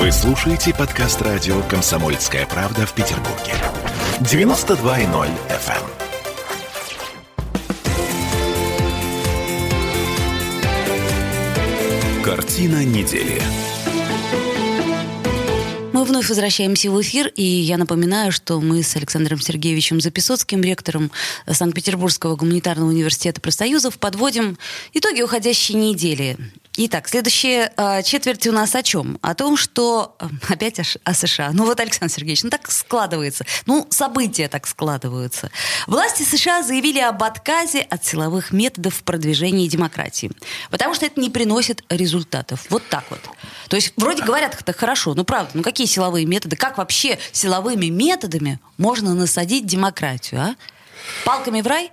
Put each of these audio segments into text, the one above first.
Вы слушаете подкаст радио «Комсомольская правда» в Петербурге. 92.0 FM. Картина недели. Мы вновь возвращаемся в эфир, и я напоминаю, что мы с Александром Сергеевичем Записоцким, ректором Санкт-Петербургского гуманитарного университета профсоюзов, подводим итоги уходящей недели. Итак, следующая э, четверть у нас о чем? О том, что... Э, опять о, о США. Ну вот, Александр Сергеевич, ну так складывается. Ну, события так складываются. Власти США заявили об отказе от силовых методов в продвижении демократии. Потому что это не приносит результатов. Вот так вот. То есть вроде говорят, это хорошо, но правда, ну какие силовые методы? Как вообще силовыми методами можно насадить демократию, а? Палками в рай?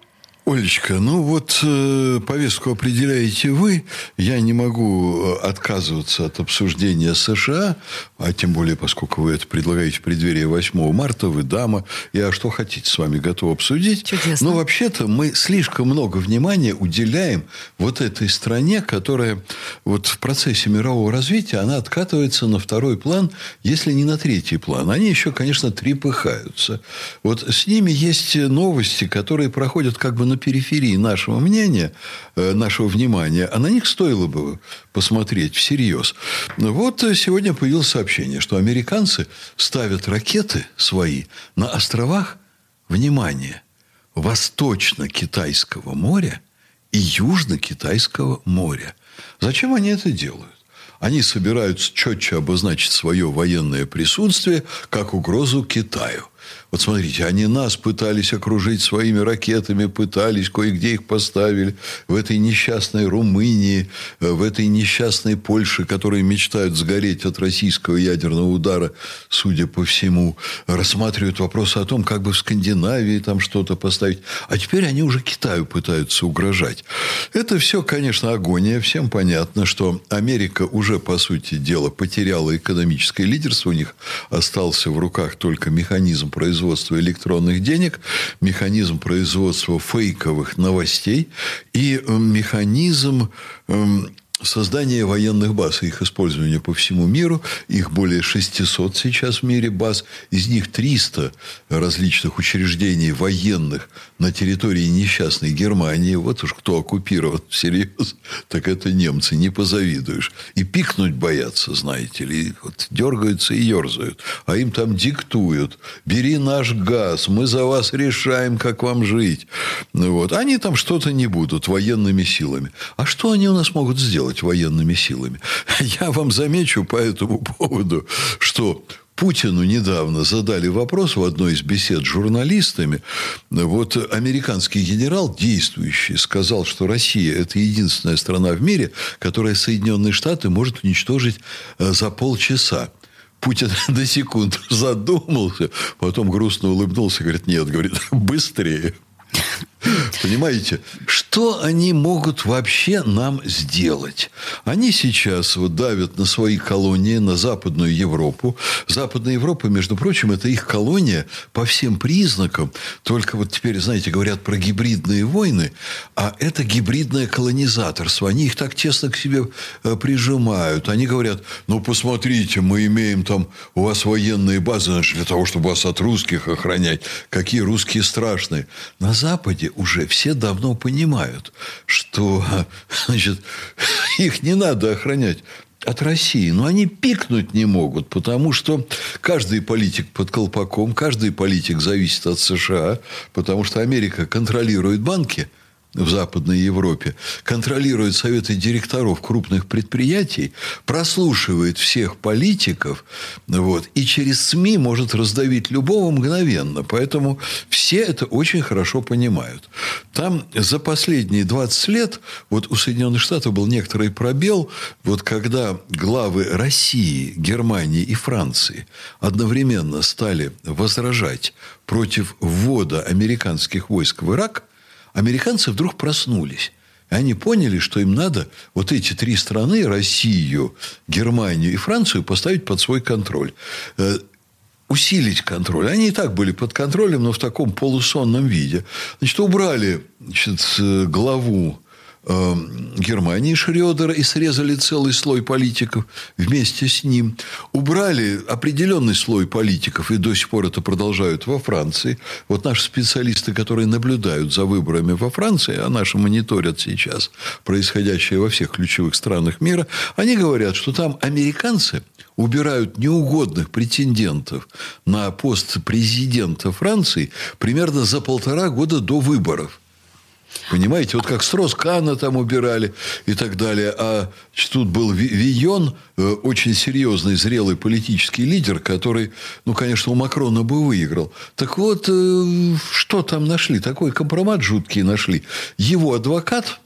Олечка, ну вот э, повестку определяете вы. Я не могу э, отказываться от обсуждения США, а тем более, поскольку вы это предлагаете в преддверии 8 марта, вы дама. Я что хотите с вами готов обсудить. Чудесно. Но вообще-то мы слишком много внимания уделяем вот этой стране, которая вот в процессе мирового развития, она откатывается на второй план, если не на третий план. Они еще, конечно, трепыхаются. Вот с ними есть новости, которые проходят как бы на периферии нашего мнения, э, нашего внимания, а на них стоило бы посмотреть всерьез. Вот сегодня появилось сообщение, что американцы ставят ракеты свои на островах, внимание, Восточно-Китайского моря и Южно-Китайского моря. Зачем они это делают? Они собираются четче обозначить свое военное присутствие как угрозу Китаю – вот смотрите, они нас пытались окружить своими ракетами, пытались, кое-где их поставили. В этой несчастной Румынии, э, в этой несчастной Польше, которые мечтают сгореть от российского ядерного удара, судя по всему, рассматривают вопросы о том, как бы в Скандинавии там что-то поставить. А теперь они уже Китаю пытаются угрожать. Это все, конечно, агония. Всем понятно, что Америка уже, по сути дела, потеряла экономическое лидерство. У них остался в руках только механизм производства электронных денег, механизм производства фейковых новостей и э, механизм эм, создание военных баз их использование по всему миру. Их более 600 сейчас в мире баз. Из них 300 различных учреждений военных на территории несчастной Германии. Вот уж кто оккупирован всерьез, так это немцы. Не позавидуешь. И пикнуть боятся, знаете ли. Вот дергаются и ерзают. А им там диктуют. Бери наш газ. Мы за вас решаем, как вам жить. Вот. Они там что-то не будут военными силами. А что они у нас могут сделать? Делать военными силами. Я вам замечу по этому поводу, что Путину недавно задали вопрос в одной из бесед с журналистами. Вот американский генерал, действующий, сказал, что Россия – это единственная страна в мире, которая Соединенные Штаты может уничтожить э, за полчаса. Путин до секунд задумался, потом грустно улыбнулся говорит, нет, говорит, быстрее. Понимаете, что они могут вообще нам сделать? Они сейчас вот давят на свои колонии, на Западную Европу. Западная Европа, между прочим, это их колония по всем признакам. Только вот теперь, знаете, говорят про гибридные войны, а это гибридное колонизаторство. Они их так тесно к себе э, прижимают. Они говорят, ну, посмотрите, мы имеем там, у вас военные базы, значит, для того, чтобы вас от русских охранять. Какие русские страшные. На Западе уже все давно понимают, что значит, их не надо охранять от России. Но они пикнуть не могут, потому что каждый политик под колпаком, каждый политик зависит от США, потому что Америка контролирует банки – в Западной Европе, контролирует советы директоров крупных предприятий, прослушивает всех политиков, вот, и через СМИ может раздавить любого мгновенно. Поэтому все это очень хорошо понимают. Там за последние 20 лет вот у Соединенных Штатов был некоторый пробел, вот когда главы России, Германии и Франции одновременно стали возражать против ввода американских войск в Ирак – американцы вдруг проснулись. И они поняли, что им надо вот эти три страны, Россию, Германию и Францию, поставить под свой контроль. Э, усилить контроль. Они и так были под контролем, но в таком полусонном виде. Значит, убрали значит, главу э, Германии Шредера и срезали целый слой политиков вместе с ним. Убрали определенный слой политиков, и до сих пор это продолжают во Франции. Вот наши специалисты, которые наблюдают за выборами во Франции, а наши мониторят сейчас происходящее во всех ключевых странах мира, они говорят, что там американцы убирают неугодных претендентов на пост президента Франции примерно за полтора года до выборов. Понимаете, вот как Строс-Кана там убирали и так далее. А тут был Вийон, э, очень серьезный, зрелый политический лидер, который, ну, конечно, у Макрона бы выиграл. Так вот, э, что там нашли? Такой компромат жуткий нашли. Его адвокат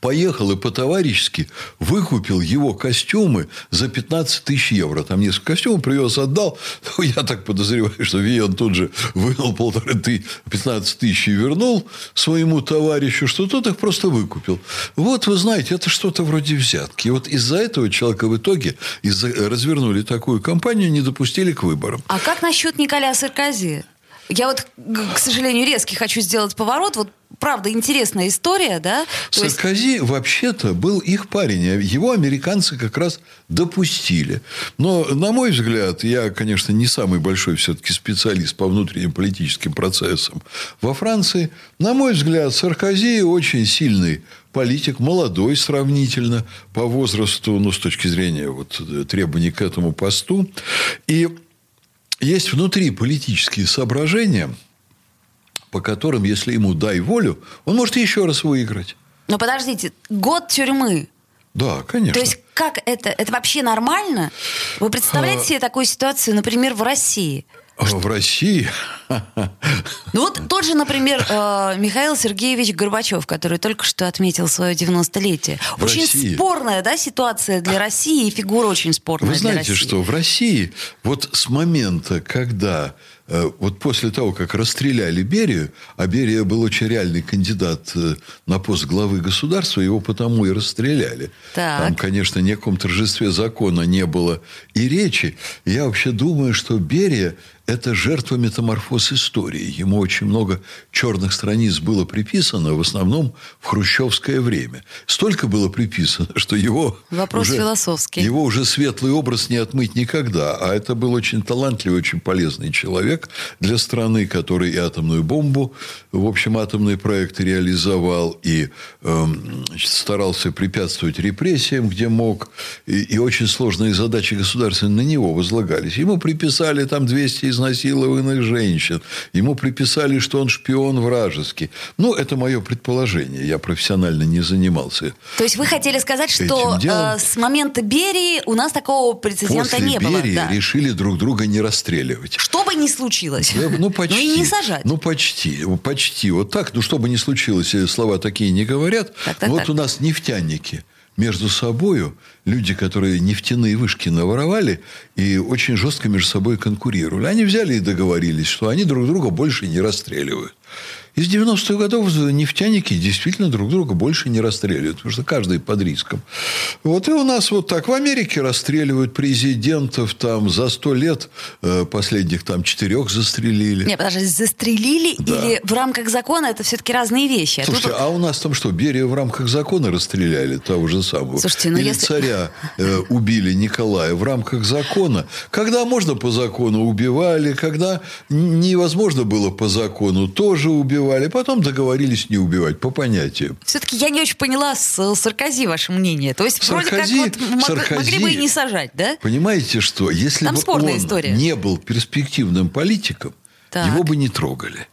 поехал и по-товарищески выкупил его костюмы за 15 тысяч евро. Там несколько костюмов привез, отдал. Ну, я так подозреваю, что Вион тут же вынул полторы ты, 15 тысяч и вернул своему товарищу, что тот их просто выкупил. Вот, вы знаете, это что-то вроде взятки. И вот из-за этого человека в итоге из развернули такую кампанию, не допустили к выборам. А как насчет Николя Саркози? Я вот, к сожалению, резкий хочу сделать поворот. Вот правда интересная история, да? Саркози есть... вообще-то был их парень. А его американцы как раз допустили. Но, на мой взгляд, я, конечно, не самый большой все-таки специалист по внутренним политическим процессам во Франции. На мой взгляд, Саркози очень сильный политик, молодой сравнительно по возрасту, ну, с точки зрения вот, требований к этому посту. И есть внутри политические соображения, по которым, если ему дай волю, он может еще раз выиграть. Но подождите, год тюрьмы. Да, конечно. То есть как это? Это вообще нормально? Вы представляете а... себе такую ситуацию, например, в России? В России? Ну вот тот же, например, э, Михаил Сергеевич Горбачев, который только что отметил свое 90-летие. В очень России. спорная да, ситуация для России, и фигура очень спорная Вы знаете, что в России вот с момента, когда Э, вот после того, как расстреляли Берию, а Берия был очень реальный кандидат э, на пост главы государства, его потому и расстреляли. Так. Там, конечно, ни о каком торжестве закона не было и речи. Я вообще думаю, что Берия это жертва метаморфоз истории. Ему очень много черных страниц было приписано, в основном в хрущевское время. Столько было приписано, что его... Вопрос уже, философский. Его уже светлый образ не отмыть никогда. А это был очень талантливый, очень полезный человек для страны, который и атомную бомбу, в общем, атомный проект реализовал, и э, старался препятствовать репрессиям, где мог. И, и очень сложные задачи государственные на него возлагались. Ему приписали там 200 из изнасилованных женщин. Ему приписали, что он шпион вражеский. Ну, это мое предположение. Я профессионально не занимался. То есть вы хотели сказать, что э, с момента Берии у нас такого прецедента После не Берии было? Берии да. решили друг друга не расстреливать. Что бы ни случилось. Да, ну, почти. Ну, и не сажать. Ну, почти. Почти. Вот так. Ну, что бы ни случилось, слова такие не говорят. Так, так, вот так. у нас нефтяники между собою люди, которые нефтяные вышки наворовали и очень жестко между собой конкурировали. Они взяли и договорились, что они друг друга больше не расстреливают. Из 90-х годов нефтяники действительно друг друга больше не расстреливают, потому что каждый под риском. Вот и у нас вот так. В Америке расстреливают президентов там за сто лет э, последних там четырех застрелили. Не, подожди, застрелили да. или в рамках закона это все-таки разные вещи? А Слушайте, тут... а у нас там что, Берия в рамках закона расстреляли того же самого? Слушайте, ну или если... царя э, убили Николая в рамках закона? Когда можно по закону убивали, когда невозможно было по закону тоже убивали убивали, потом договорились не убивать, по понятию. Все-таки я не очень поняла с Саркози ваше мнение. То есть, Саркози, вроде как вот Саркози, могли бы и не сажать, да? Понимаете, что если Там бы он история. не был перспективным политиком, так. его бы не трогали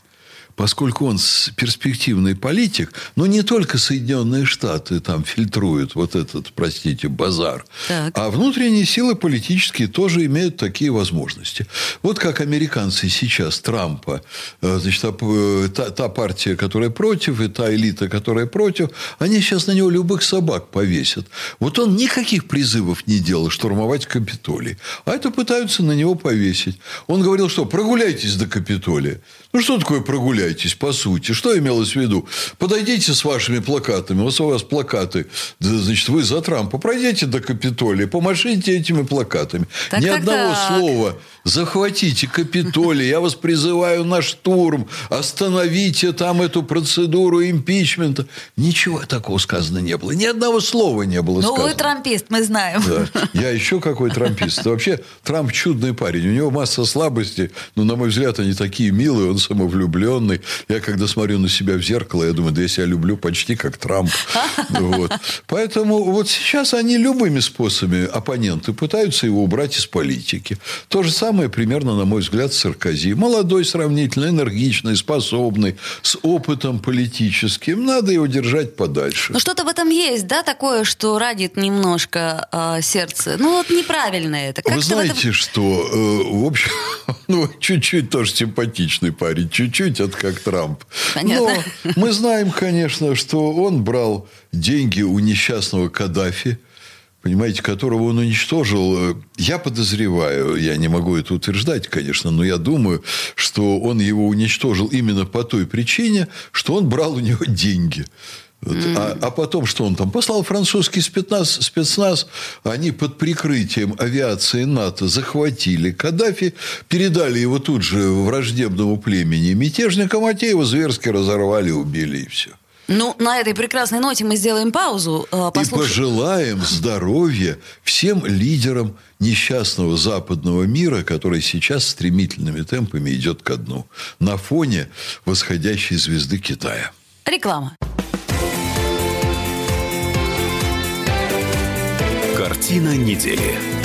поскольку он перспективный политик, но не только Соединенные Штаты там фильтруют вот этот, простите, базар, так. а внутренние силы политические тоже имеют такие возможности. Вот как американцы сейчас Трампа, э, значит, э, та, та партия, которая против, и та элита, которая против, они сейчас на него любых собак повесят. Вот он никаких призывов не делал штурмовать Капитолий. А это пытаются на него повесить. Он говорил, что прогуляйтесь до Капитолия. Ну, что такое прогуляйтесь, по сути? Что имелось в виду? Подойдите с вашими плакатами. Вот у вас плакаты. Значит, вы за Трампа. Пройдите до Капитолия, помашите этими плакатами. Так, Ни так, одного так. слова захватите Капитолий, я вас призываю на штурм, остановите там эту процедуру импичмента. Ничего такого сказано не было. Ни одного слова не было ну, сказано. Ну, вы трампист, мы знаем. Да. Я еще какой трампист. Вообще, Трамп чудный парень. У него масса слабостей, но, на мой взгляд, они такие милые, он самовлюбленный. Я, когда смотрю на себя в зеркало, я думаю, да я себя люблю почти как Трамп. Вот. Поэтому вот сейчас они любыми способами, оппоненты, пытаются его убрать из политики. То же самое примерно, на мой взгляд, Саркози. Молодой, сравнительно энергичный, способный, с опытом политическим. Надо его держать подальше. Ну, что-то в этом есть, да, такое, что радит немножко э, сердце. Ну, вот неправильно это. Как Вы знаете, этом... что, э, в общем, ну, чуть-чуть тоже симпатичный парень, чуть-чуть это как Трамп. Понятно. Но мы знаем, конечно, что он брал деньги у несчастного Каддафи, понимаете, которого он уничтожил. Я подозреваю, я не могу это утверждать, конечно, но я думаю, что он его уничтожил именно по той причине, что он брал у него деньги. Mm. А, а потом, что он там послал французский спецназ, спецназ, они под прикрытием авиации НАТО захватили Каддафи, передали его тут же враждебному племени мятежникам, а те его зверски разорвали, убили и все. Ну, на этой прекрасной ноте мы сделаем паузу. Послуш... И пожелаем здоровья всем лидерам несчастного западного мира, который сейчас стремительными темпами идет ко дну на фоне восходящей звезды Китая. Реклама. Картина недели.